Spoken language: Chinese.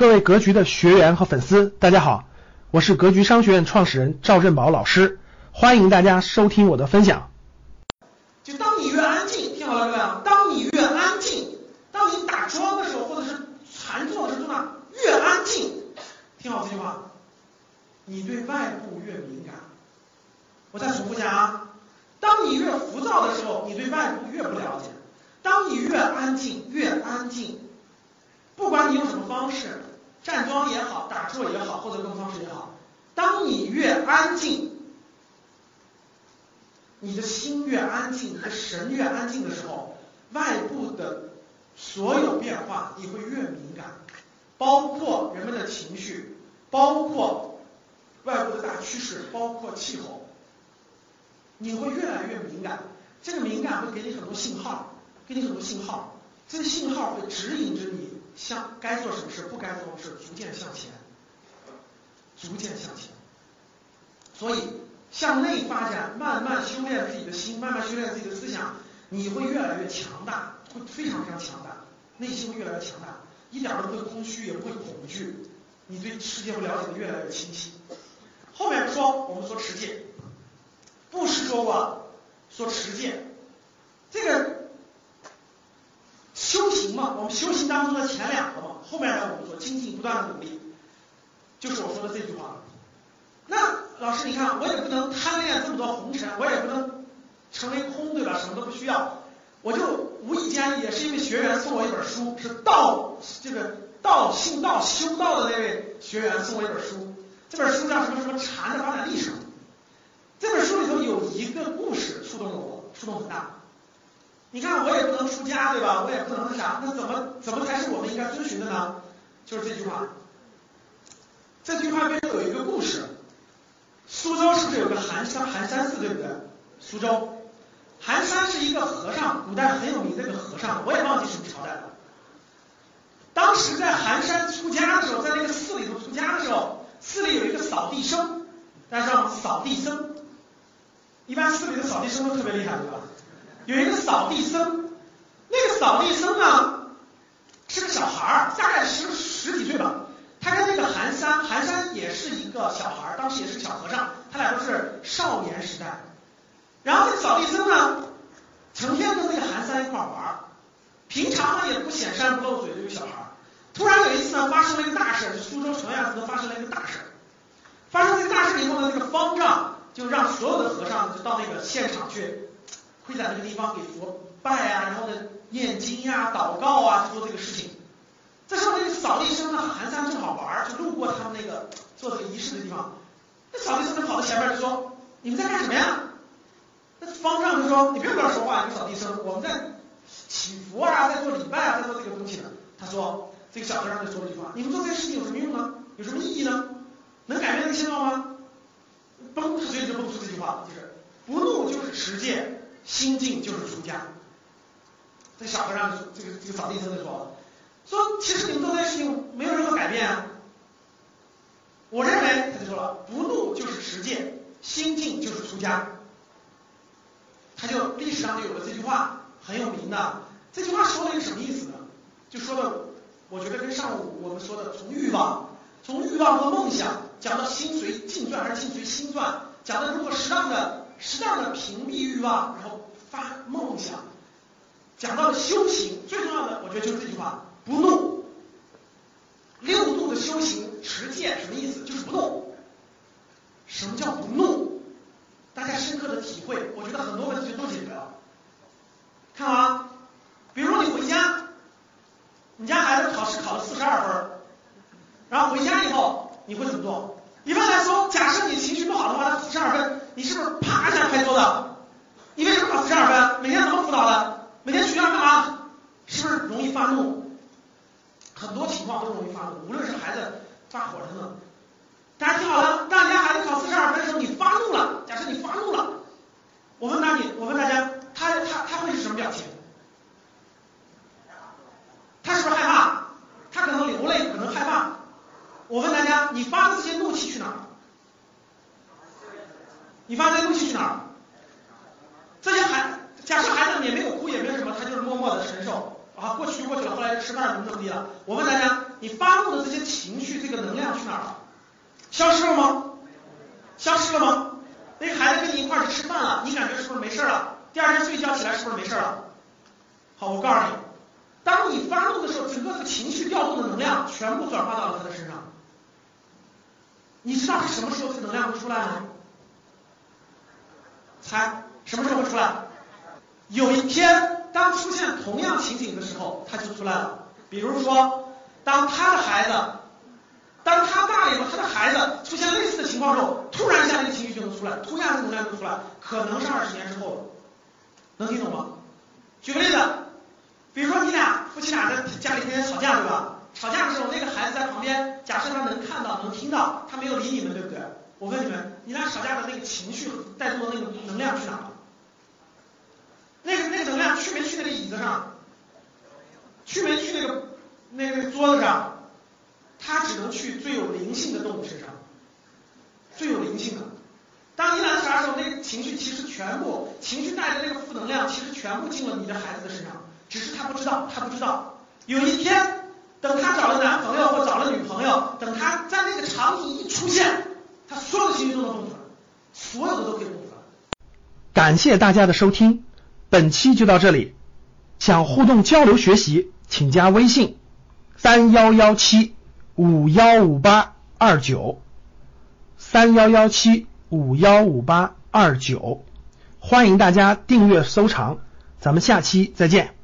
各位格局的学员和粉丝，大家好，我是格局商学院创始人赵振宝老师，欢迎大家收听我的分享。就当你越安静，听好了各位啊，当你越安静，当你打桩的时候，或者是禅坐的时候，呢越安静，听好这句话，你对外部越敏感。我再重复一下啊，当你越浮躁的时候，你对外部越不了解；当你越安静，越安静，不管你用什么方式。站桩也好，打坐也好，或者各种方式也好，当你越安静，你的心越安静，你的神越安静的时候，外部的所有变化你会越敏感，包括人们的情绪，包括外部的大趋势，包括气候，你会越来越敏感。这个敏感会给你很多信号，给你很多信号，这个信号会指引着你。向该做什么事，不该做什么事，逐渐向前，逐渐向前。所以向内发展，慢慢修炼自己的心，慢慢修炼自己的思想，你会越来越强大，会非常非常强大，内心会越来越强大，一点都不会空虚，也不会恐惧，你对世界会了解的越来越清晰。后面说我们说持戒，布施说过，说持戒，这个。行嘛，我们修行当中的前两个嘛，后面呢我们说精进不断的努力，就是我说的这句话。那老师你看，我也不能贪恋这么多红尘，我也不能成为空，对吧？什么都不需要，我就无意间也是一位学员送我一本书，是道这个道信道修道的那位学员送我一本书，这本书叫什么什么禅的发展历程。这本书里头有一个故事触动了我，触动很大。你看，我也不能出家，对吧？我也不能那啥，那怎么怎么才是我们应该遵循的呢？就是这句话。这句话背后有一个故事。苏州是不是有个寒山寒山寺，对不对？苏州，寒山是一个和尚，古代很有名的一个和尚，我也忘记什么朝代了。当时在寒山出家的时候，在那个寺里头出家的时候，寺里有一个扫地僧，大家知道吗？扫地僧，一般寺里的扫地僧都特别厉害，对吧？有一个扫地僧，那个扫地僧呢是个小孩儿，大概十十几岁吧。他跟那个寒山，寒山也是一个小孩儿，当时也是小和尚，他俩都是少年时代。然后那个扫地僧呢，成天跟那个寒山一块玩儿，平常呢也不显山不露嘴的一个小孩儿。突然有一次呢，发生了一个大事，就苏州城院寺发生了一个大事。发生这个大事以后呢，那个方丈就让所有的和尚就到那个现场去。会在那个地方给佛拜啊，然后呢念经呀、祷告啊，做这个事情。这时候那个扫地僧呢，寒山正好玩，就路过他们那个做这个仪式的地方。那扫地僧就跑到前面就说：“你们在干什么呀？”那方丈就说：“你不用跟他说话，你扫地僧，我们在祈福啊，在做礼拜啊，在做这个东西呢。”他说：“这个小和尚就说了一句话：你们做这个事情有什么用呢？有什么意义呢？能改变这个现状吗？”崩，所以就蹦出这句话，就是不怒就是持戒。心静就是出家。这小和尚，这个这个扫地僧就说了，说其实你们做这些事情没有任何改变啊。我认为，他就说了，不怒就是持戒，心静就是出家。他就历史上就有了这句话，很有名的。这句话说了一个什么意思呢？就说的，我觉得跟上午我们说的从欲望，从欲望和梦想讲到心随境转还是境随心转，讲的如果适当的。适当的屏蔽欲望，然后发梦想。讲到了修行，最重要的，我觉得就是这句话：不怒。六度的修行，持戒什么意思？就是不怒。什么叫不怒？大家深刻的体会，我觉得很多问题就都解决了。看啊，比如你回家，你家孩子考试考了四十二分，然后回家以后你会怎么做？一般来说，假设你情绪不好的话，他四十二分。你是不是啪一下拍桌子？你为什么考四十二分？每天怎么辅导的？每天学校干嘛？是不是容易发怒？很多情况都容易发怒，无论是孩子发火等等。大家听好了，当你家孩子考四十二分的时候，你发怒了。假设你发怒了，我问大你，我问大家，他他他会是什么表情？他是不是害怕？他可能流泪，可能害怕。我问大家，你发的这些怒气去哪儿？你发这些怒气去哪儿？这些孩，假设孩子也没有哭，也没有什么，他就是默默的承受啊，过，吃饭怎么这么低了？我问大家，你发怒的这些情绪，这个能量去哪了？消失了吗？消失了吗？那孩子跟你一块去吃饭了，你感觉是不是没事了？第二天睡觉起来是不是没事了？好，我告诉你，当你发怒的时候，整个的情绪调动的能量全部转化到了他的身上。你知道是什么时候这能量会出来吗？猜，什么时候会出来？有一天，当出现同样情。他就出来了。比如说，当他的孩子，当他大了以后，他的孩子出现类似的情况时候，突然一下那个情绪就能出来，突然能量就出来，可能是二十年之后了。能听懂吗？举个例子，比如说你俩夫妻俩在家里天天吵架，对吧？吵架的时候，那个孩子在旁边，假设他能看到、能听到，他没有理你们，对不对？我问你们，你俩吵架的那个情绪带动的那个能量去哪了？那个那个能量去没去那个椅子上？那个那个桌子上？他只能去最有灵性的动物身上，最有灵性的。当你俩吵架的时候，那个情绪其实全部情绪带的那个负能量，其实全部进了你的孩子的身上，只是他不知道，他不知道。有一天。等他找了男朋友或找了女朋友，等他在那个场景一出现，他所有的情绪都能动出来，所有的都可以动出来。感谢大家的收听，本期就到这里。想互动交流学习，请加微信三幺幺七五幺五八二九三幺幺七五幺五八二九，欢迎大家订阅收藏，咱们下期再见。